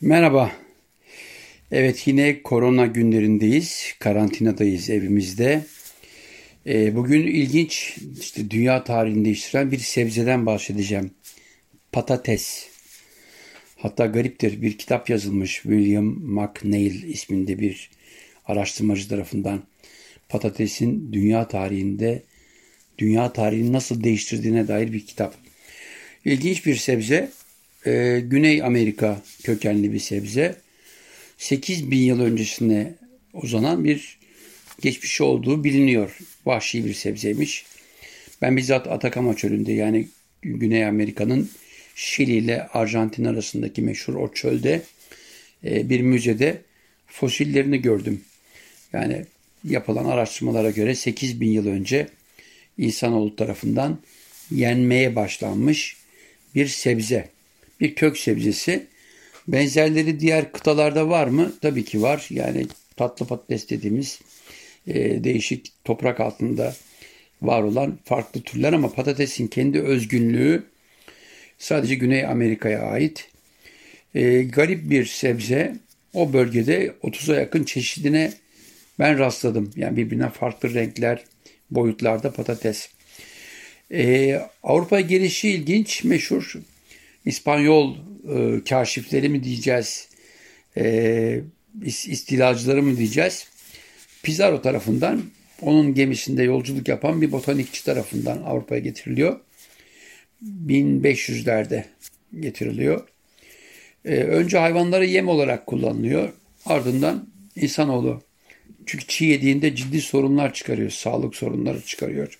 Merhaba. Evet yine korona günlerindeyiz. Karantinadayız evimizde. Ee, bugün ilginç işte dünya tarihini değiştiren bir sebzeden bahsedeceğim. Patates. Hatta gariptir bir kitap yazılmış William McNeil isminde bir araştırmacı tarafından. Patatesin dünya tarihinde dünya tarihini nasıl değiştirdiğine dair bir kitap. İlginç bir sebze e, Güney Amerika kökenli bir sebze. 8 bin yıl öncesine uzanan bir geçmişi olduğu biliniyor. Vahşi bir sebzeymiş. Ben bizzat Atakama çölünde yani Güney Amerika'nın Şili ile Arjantin arasındaki meşhur o çölde e, bir müzede fosillerini gördüm. Yani yapılan araştırmalara göre 8 bin yıl önce insanoğlu tarafından yenmeye başlanmış bir sebze bir kök sebzesi. Benzerleri diğer kıtalarda var mı? Tabii ki var. Yani tatlı patates dediğimiz e, değişik toprak altında var olan farklı türler ama patatesin kendi özgünlüğü sadece Güney Amerika'ya ait. E, garip bir sebze. O bölgede 30'a yakın çeşidine ben rastladım. Yani birbirine farklı renkler, boyutlarda patates. Ee, Avrupa gelişi ilginç, meşhur İspanyol e, kaşifleri mi diyeceğiz, e, istilacıları mı diyeceğiz. Pizarro tarafından onun gemisinde yolculuk yapan bir botanikçi tarafından Avrupa'ya getiriliyor. 1500'lerde getiriliyor. E, önce hayvanları yem olarak kullanılıyor. Ardından insanoğlu çünkü çiğ yediğinde ciddi sorunlar çıkarıyor. Sağlık sorunları çıkarıyor.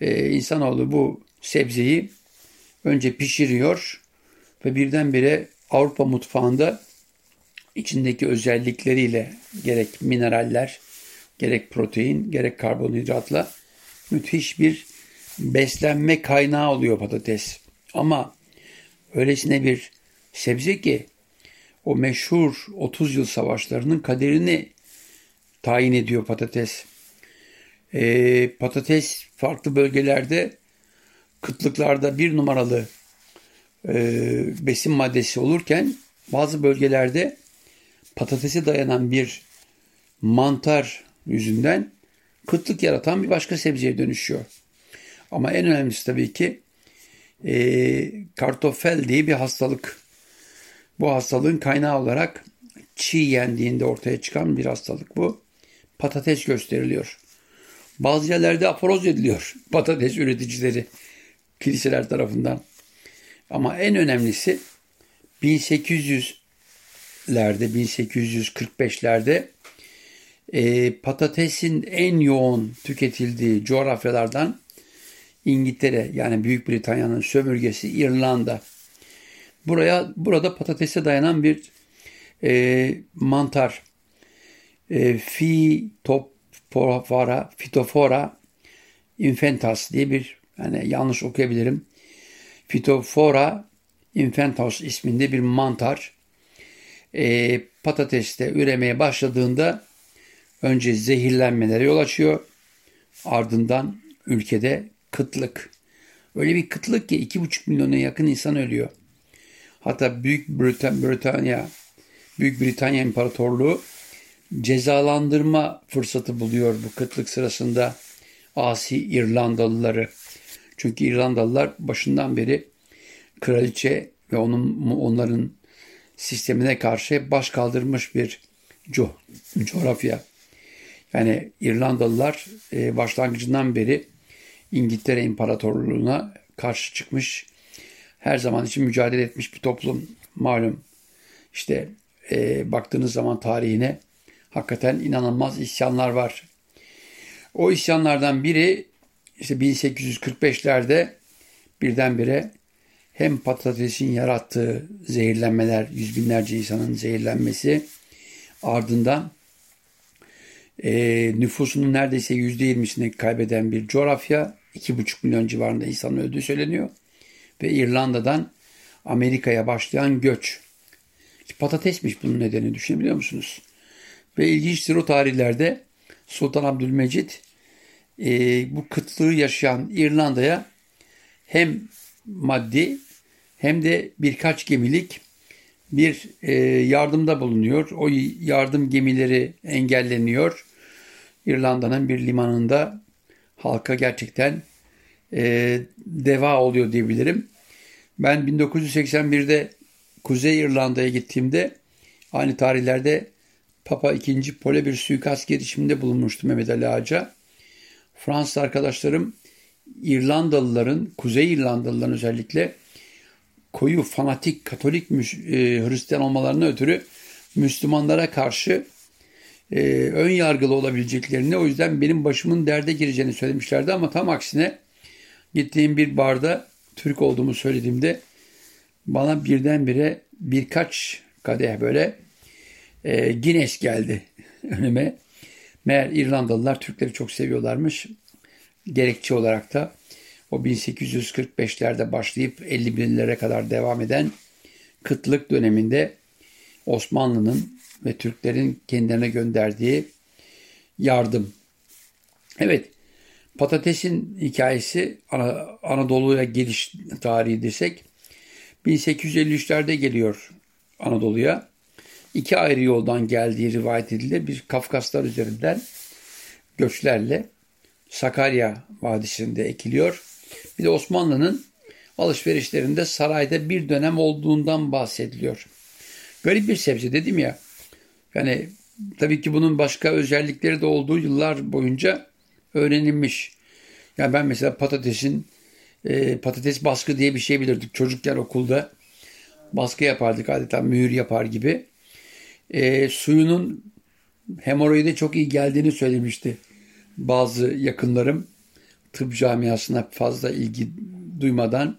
Ee, insanoğlu bu sebzeyi önce pişiriyor ve birdenbire Avrupa mutfağında içindeki özellikleriyle gerek mineraller, gerek protein, gerek karbonhidratla müthiş bir beslenme kaynağı oluyor patates. Ama öylesine bir sebze ki o meşhur 30 yıl savaşlarının kaderini tayin ediyor patates. Ee, patates farklı bölgelerde kıtlıklarda bir numaralı e, besin maddesi olurken bazı bölgelerde patatese dayanan bir mantar yüzünden kıtlık yaratan bir başka sebzeye dönüşüyor. Ama en önemlisi tabii ki e, kartofel diye bir hastalık. Bu hastalığın kaynağı olarak çiğ yendiğinde ortaya çıkan bir hastalık bu. Patates gösteriliyor. Bazı yerlerde aforoz ediliyor patates üreticileri kiliseler tarafından. Ama en önemlisi 1800'lerde 1845'lerde e, patatesin en yoğun tüketildiği coğrafyalardan İngiltere yani Büyük Britanya'nın sömürgesi İrlanda. Buraya burada patatese dayanan bir e, mantar e, Phytophora, Phytophora infantas diye bir yani yanlış okuyabilirim. Phytophora infantos isminde bir mantar e, patateste üremeye başladığında önce zehirlenmelere yol açıyor. Ardından ülkede kıtlık. Öyle bir kıtlık ki 2,5 milyona yakın insan ölüyor. Hatta Büyük Britanya, Büyük Britanya İmparatorluğu cezalandırma fırsatı buluyor bu kıtlık sırasında asi İrlandalıları. Çünkü İrlandalılar başından beri kraliçe ve onun onların sistemine karşı baş kaldırmış bir co coğrafya. Yani İrlandalılar e, başlangıcından beri İngiltere İmparatorluğu'na karşı çıkmış, her zaman için mücadele etmiş bir toplum. Malum işte e, baktığınız zaman tarihine hakikaten inanılmaz isyanlar var. O isyanlardan biri işte 1845'lerde birdenbire hem patatesin yarattığı zehirlenmeler, yüz binlerce insanın zehirlenmesi ardından e, nüfusunun neredeyse yüzde yirmisini kaybeden bir coğrafya, iki buçuk milyon civarında insan öldüğü söyleniyor. Ve İrlanda'dan Amerika'ya başlayan göç. Patatesmiş bunun nedeni düşünebiliyor musunuz? Ve ilginçtir o tarihlerde Sultan Abdülmecit e, bu kıtlığı yaşayan İrlanda'ya hem maddi hem de birkaç gemilik bir e, yardımda bulunuyor. O yardım gemileri engelleniyor. İrlanda'nın bir limanında halka gerçekten e, deva oluyor diyebilirim. Ben 1981'de Kuzey İrlanda'ya gittiğimde aynı tarihlerde Papa II. Pole bir suikast girişiminde bulunmuştu Mehmet Ali Ağaca. Fransız arkadaşlarım İrlandalıların, Kuzey İrlandalıların özellikle koyu fanatik Katolik e, Hristiyan olmalarına ötürü Müslümanlara karşı e, ön yargılı olabileceklerini o yüzden benim başımın derde gireceğini söylemişlerdi ama tam aksine gittiğim bir barda Türk olduğumu söylediğimde bana birdenbire birkaç kadeh böyle e, Guinness geldi önüme. Meğer İrlandalılar Türkleri çok seviyorlarmış. Gerekçe olarak da o 1845'lerde başlayıp 50'lere kadar devam eden kıtlık döneminde Osmanlı'nın ve Türklerin kendilerine gönderdiği yardım. Evet, patatesin hikayesi Anadolu'ya geliş tarihi desek 1853'lerde geliyor Anadolu'ya. İki ayrı yoldan geldiği rivayet edilir. Bir Kafkaslar üzerinden göçlerle Sakarya Vadisi'nde ekiliyor. Bir de Osmanlı'nın alışverişlerinde sarayda bir dönem olduğundan bahsediliyor. Garip bir sebze dedim ya. Yani tabii ki bunun başka özellikleri de olduğu yıllar boyunca öğrenilmiş. Yani ben mesela patatesin e, patates baskı diye bir şey bilirdik. Çocukken okulda baskı yapardık adeta mühür yapar gibi. E, suyunun hemoroide çok iyi geldiğini söylemişti bazı yakınlarım tıp camiasına fazla ilgi duymadan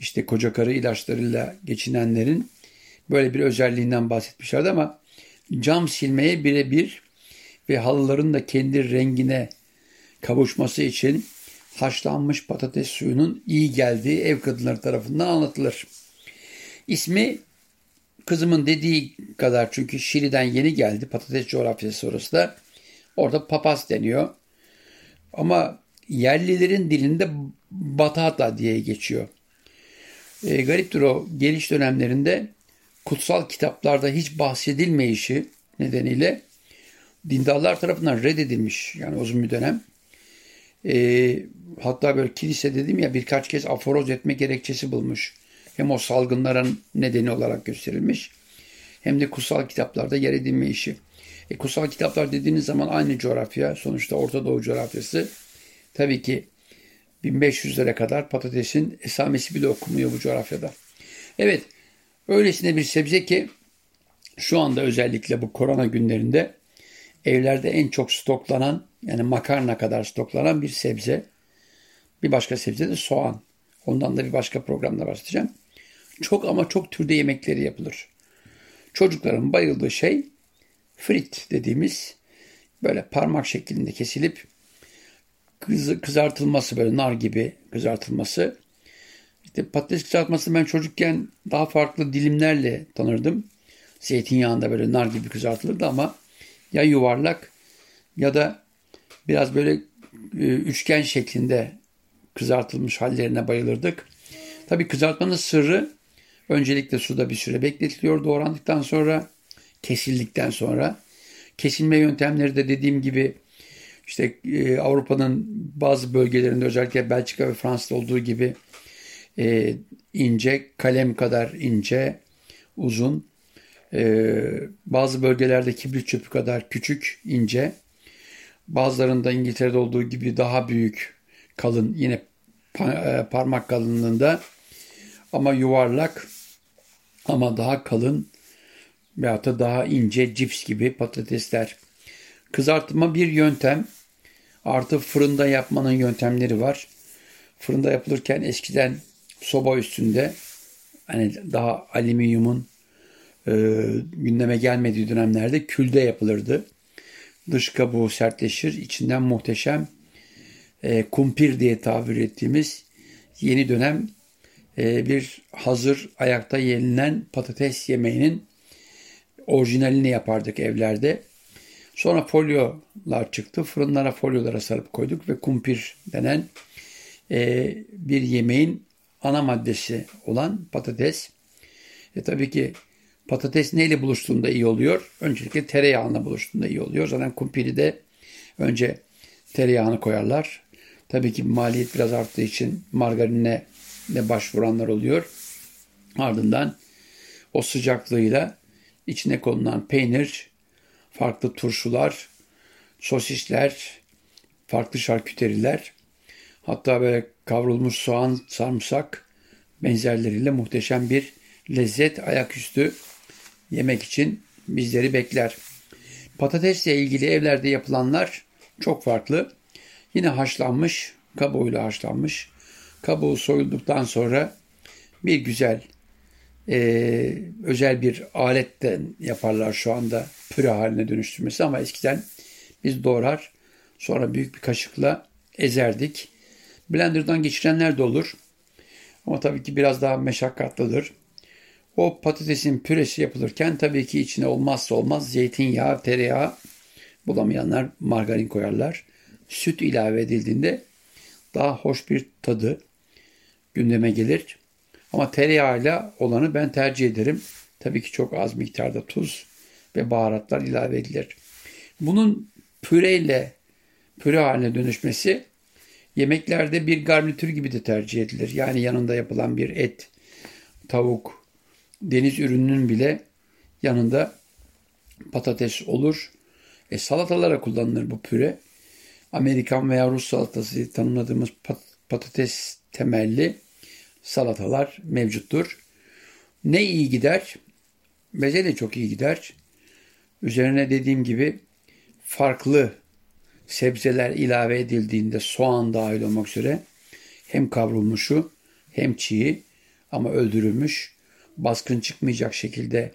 işte koca karı ilaçlarıyla geçinenlerin böyle bir özelliğinden bahsetmişlerdi ama cam silmeye birebir ve halıların da kendi rengine kavuşması için haşlanmış patates suyunun iyi geldiği ev kadınları tarafından anlatılır. İsmi kızımın dediği kadar çünkü Şili'den yeni geldi patates coğrafyası orası da. Orada papas deniyor. Ama yerlilerin dilinde batata diye geçiyor. E, gariptir o geliş dönemlerinde kutsal kitaplarda hiç bahsedilmeyişi nedeniyle dindarlar tarafından reddedilmiş yani uzun bir dönem. E, hatta böyle kilise dedim ya birkaç kez aforoz etme gerekçesi bulmuş. Hem o salgınların nedeni olarak gösterilmiş hem de kutsal kitaplarda yer edinme işi. E, kutsal kitaplar dediğiniz zaman aynı coğrafya sonuçta Orta Doğu coğrafyası. Tabii ki 1500'lere kadar patatesin esamesi bile okunmuyor bu coğrafyada. Evet öylesine bir sebze ki şu anda özellikle bu korona günlerinde evlerde en çok stoklanan yani makarna kadar stoklanan bir sebze. Bir başka sebze de soğan. Ondan da bir başka programda bahsedeceğim. Çok ama çok türde yemekleri yapılır. Çocukların bayıldığı şey frit dediğimiz böyle parmak şeklinde kesilip kız, kızartılması böyle nar gibi kızartılması. İşte patates kızartması ben çocukken daha farklı dilimlerle tanırdım. Zeytinyağında böyle nar gibi kızartılırdı ama ya yuvarlak ya da biraz böyle e, üçgen şeklinde kızartılmış hallerine bayılırdık. Tabii kızartmanın sırrı öncelikle suda bir süre bekletiliyor doğrandıktan sonra kesildikten sonra. Kesilme yöntemleri de dediğim gibi işte e, Avrupa'nın bazı bölgelerinde özellikle Belçika ve Fransa'da olduğu gibi e, ince, kalem kadar ince, uzun. E, bazı bölgelerde kibrit çöpü kadar küçük, ince. Bazılarında İngiltere'de olduğu gibi daha büyük, kalın, yine e, parmak kalınlığında ama yuvarlak ama daha kalın veyahut da daha ince cips gibi patatesler. Kızartma bir yöntem. Artı fırında yapmanın yöntemleri var. Fırında yapılırken eskiden soba üstünde hani daha alüminyumun e, gündeme gelmediği dönemlerde külde yapılırdı. Dış kabuğu sertleşir, içinden muhteşem e, kumpir diye tabir ettiğimiz yeni dönem bir hazır ayakta yenilen patates yemeğinin orijinalini yapardık evlerde. Sonra folyolar çıktı. Fırınlara folyolara sarıp koyduk ve kumpir denen e, bir yemeğin ana maddesi olan patates. E tabii ki Patates neyle buluştuğunda iyi oluyor? Öncelikle tereyağına buluştuğunda iyi oluyor. Zaten kumpiri de önce tereyağını koyarlar. Tabii ki maliyet biraz arttığı için margarine de başvuranlar oluyor. Ardından o sıcaklığıyla içine konulan peynir, farklı turşular, sosisler, farklı şarküteriler, hatta böyle kavrulmuş soğan, sarımsak benzerleriyle muhteşem bir lezzet ayaküstü yemek için bizleri bekler. Patatesle ilgili evlerde yapılanlar çok farklı. Yine haşlanmış, kabuğuyla haşlanmış. Kabuğu soyulduktan sonra bir güzel e, özel bir aletten yaparlar şu anda püre haline dönüştürmesi ama eskiden biz doğrar sonra büyük bir kaşıkla ezerdik. Blender'dan geçirenler de olur. Ama tabii ki biraz daha meşakkatlıdır. O patatesin püresi yapılırken tabii ki içine olmazsa olmaz zeytinyağı, tereyağı bulamayanlar margarin koyarlar. Süt ilave edildiğinde daha hoş bir tadı gündeme gelir. Ama tereyağıyla olanı ben tercih ederim. Tabii ki çok az miktarda tuz ve baharatlar ilave edilir. Bunun püreyle püre haline dönüşmesi yemeklerde bir garnitür gibi de tercih edilir. Yani yanında yapılan bir et, tavuk, deniz ürününün bile yanında patates olur. E, salatalara kullanılır bu püre. Amerikan veya Rus salatası tanımladığımız patates temelli salatalar mevcuttur. Ne iyi gider? Meze de çok iyi gider. Üzerine dediğim gibi farklı sebzeler ilave edildiğinde soğan dahil olmak üzere hem kavrulmuşu hem çiği ama öldürülmüş baskın çıkmayacak şekilde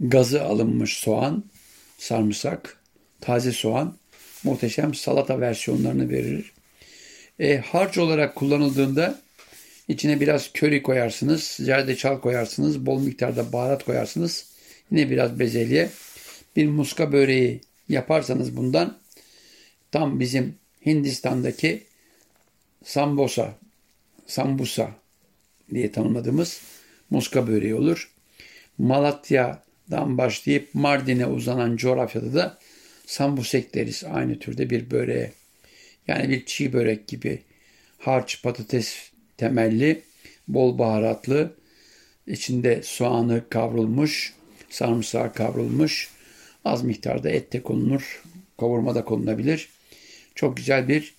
gazı alınmış soğan, sarımsak, taze soğan muhteşem salata versiyonlarını verir. E, harç olarak kullanıldığında içine biraz köri koyarsınız, zerdeçal koyarsınız, bol miktarda baharat koyarsınız. Yine biraz bezelye. Bir muska böreği yaparsanız bundan tam bizim Hindistan'daki sambosa, sambusa diye tanımladığımız muska böreği olur. Malatya'dan başlayıp Mardin'e uzanan coğrafyada da sambusek deriz aynı türde bir böreğe. Yani bir çiğ börek gibi harç patates temelli, bol baharatlı, içinde soğanı kavrulmuş, sarımsağı kavrulmuş, az miktarda et de konulur, kavurma da konulabilir. Çok güzel bir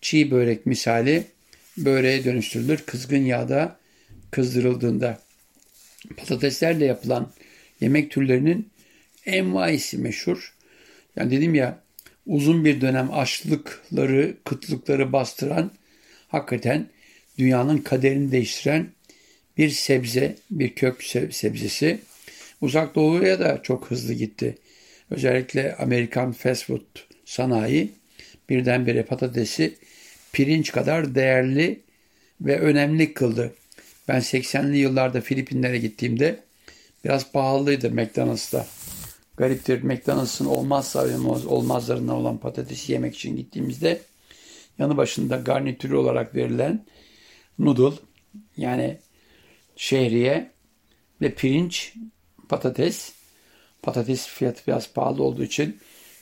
çiğ börek misali böreğe dönüştürülür. Kızgın yağda kızdırıldığında patateslerle yapılan yemek türlerinin envaisi meşhur. Yani dedim ya uzun bir dönem açlıkları, kıtlıkları bastıran hakikaten dünyanın kaderini değiştiren bir sebze, bir kök sebzesi. Uzak Doğu'ya da çok hızlı gitti. Özellikle Amerikan fast food sanayi birdenbire patatesi pirinç kadar değerli ve önemli kıldı. Ben 80'li yıllarda Filipinlere gittiğimde biraz pahalıydı McDonald's'ta. Gariptir McDonald's'ın olmazsa olmazlarından olan patatesi yemek için gittiğimizde yanı başında garnitürü olarak verilen noodle yani şehriye ve pirinç, patates. Patates fiyatı biraz pahalı olduğu için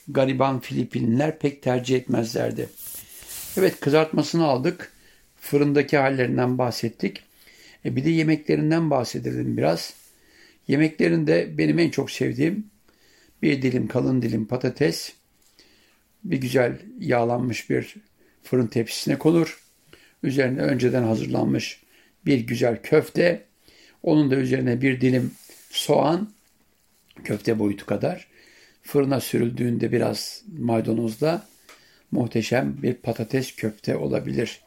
gariban Filipinliler pek tercih etmezlerdi. Evet kızartmasını aldık. Fırındaki hallerinden bahsettik. E bir de yemeklerinden bahsedelim biraz. Yemeklerinde benim en çok sevdiğim bir dilim kalın dilim patates, bir güzel yağlanmış bir fırın tepsisine konur. Üzerine önceden hazırlanmış bir güzel köfte, onun da üzerine bir dilim soğan, köfte boyutu kadar. Fırına sürüldüğünde biraz maydanozla muhteşem bir patates köfte olabilir.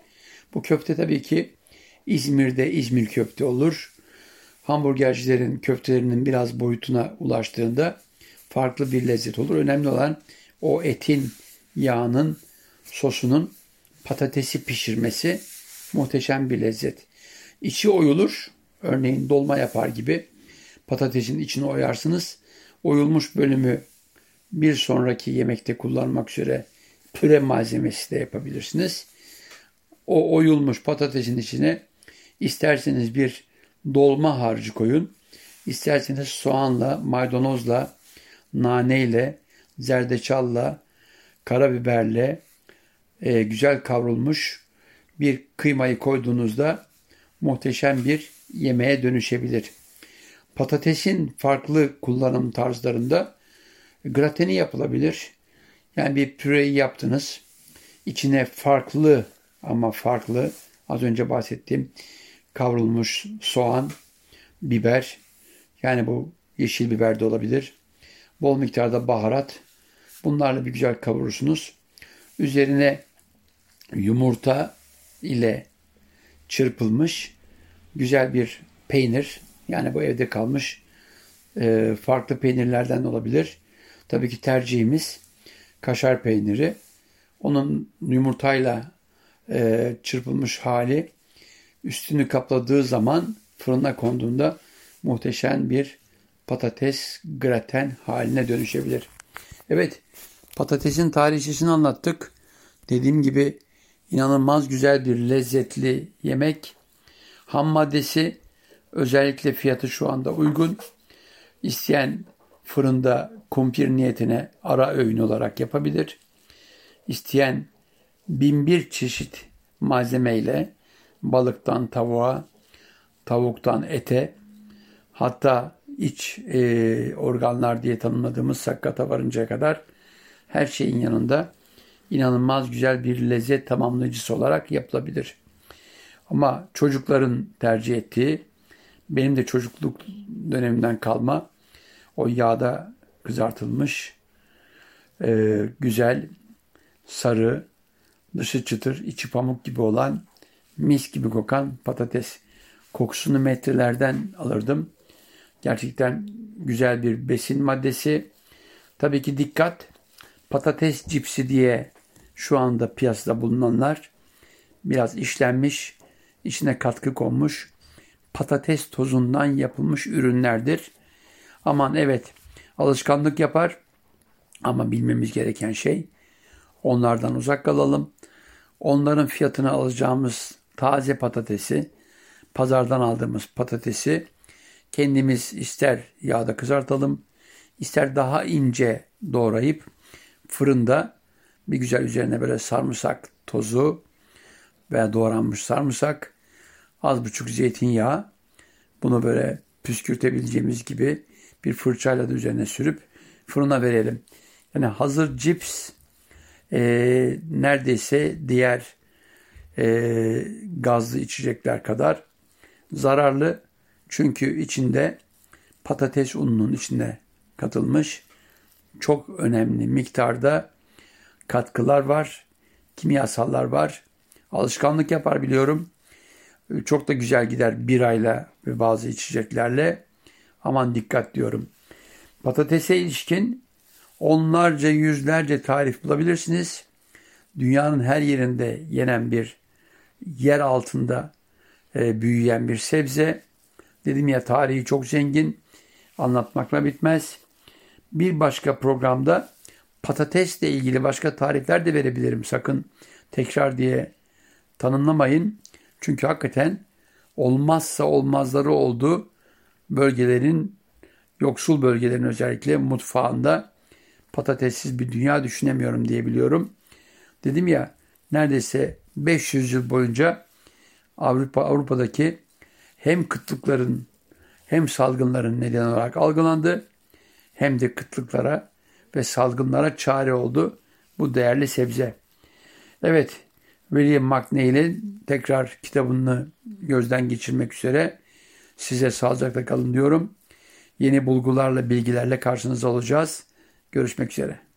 Bu köfte tabii ki İzmir'de İzmir köfte olur. Hamburgercilerin köftelerinin biraz boyutuna ulaştığında farklı bir lezzet olur. Önemli olan o etin, yağının, sosunun patatesi pişirmesi muhteşem bir lezzet. İçi oyulur. Örneğin dolma yapar gibi patatesin içini oyarsınız. Oyulmuş bölümü bir sonraki yemekte kullanmak üzere püre malzemesi de yapabilirsiniz. O oyulmuş patatesin içine isterseniz bir dolma harcı koyun. İsterseniz soğanla, maydanozla, naneyle, zerdeçalla, karabiberle e, güzel kavrulmuş bir kıymayı koyduğunuzda muhteşem bir yemeğe dönüşebilir. Patatesin farklı kullanım tarzlarında grateni yapılabilir. Yani bir püreyi yaptınız. İçine farklı ama farklı az önce bahsettiğim kavrulmuş soğan, biber yani bu yeşil biber de olabilir. Bol miktarda baharat. Bunlarla bir güzel kavurursunuz. Üzerine yumurta ile çırpılmış güzel bir peynir. Yani bu evde kalmış e, farklı peynirlerden olabilir. Tabii ki tercihimiz kaşar peyniri. Onun yumurtayla e, çırpılmış hali üstünü kapladığı zaman fırına konduğunda muhteşem bir patates graten haline dönüşebilir. Evet, patatesin tarihçesini anlattık. Dediğim gibi inanılmaz güzel bir lezzetli yemek. Ham maddesi özellikle fiyatı şu anda uygun. İsteyen fırında kumpir niyetine ara öğün olarak yapabilir. İsteyen bin bir çeşit malzemeyle balıktan tavuğa, tavuktan ete, hatta iç e, organlar diye tanımladığımız sakkata varıncaya kadar her şeyin yanında inanılmaz güzel bir lezzet tamamlayıcısı olarak yapılabilir. Ama çocukların tercih ettiği, benim de çocukluk dönemimden kalma o yağda kızartılmış e, güzel sarı, dışı çıtır, içi pamuk gibi olan mis gibi kokan patates. Kokusunu metrelerden alırdım. Gerçekten güzel bir besin maddesi. Tabii ki dikkat. Patates cipsi diye şu anda piyasada bulunanlar biraz işlenmiş, içine katkı konmuş patates tozundan yapılmış ürünlerdir. Aman evet alışkanlık yapar ama bilmemiz gereken şey onlardan uzak kalalım. Onların fiyatını alacağımız taze patatesi, pazardan aldığımız patatesi kendimiz ister yağda kızartalım, ister daha ince doğrayıp fırında bir güzel üzerine böyle sarımsak tozu veya doğranmış sarımsak, az buçuk zeytinyağı, bunu böyle püskürtebileceğimiz gibi bir fırçayla da üzerine sürüp fırına verelim. Yani hazır cips e, neredeyse diğer e, gazlı içecekler kadar zararlı. Çünkü içinde patates ununun içine katılmış çok önemli miktarda katkılar var, kimyasallar var. Alışkanlık yapar biliyorum. Çok da güzel gider birayla ve bazı içeceklerle. Aman dikkat diyorum. Patatese ilişkin onlarca yüzlerce tarif bulabilirsiniz. Dünyanın her yerinde yenen bir yer altında e, büyüyen bir sebze. Dedim ya tarihi çok zengin. Anlatmakla bitmez. Bir başka programda patatesle ilgili başka tarifler de verebilirim. Sakın tekrar diye tanımlamayın. Çünkü hakikaten olmazsa olmazları oldu bölgelerin yoksul bölgelerin özellikle mutfağında patatessiz bir dünya düşünemiyorum diye biliyorum. Dedim ya neredeyse 500 yıl boyunca Avrupa Avrupa'daki hem kıtlıkların hem salgınların neden olarak algılandı hem de kıtlıklara ve salgınlara çare oldu bu değerli sebze. Evet, William McNeil'in tekrar kitabını gözden geçirmek üzere size sağlıcakla kalın diyorum. Yeni bulgularla, bilgilerle karşınızda olacağız. Görüşmek üzere.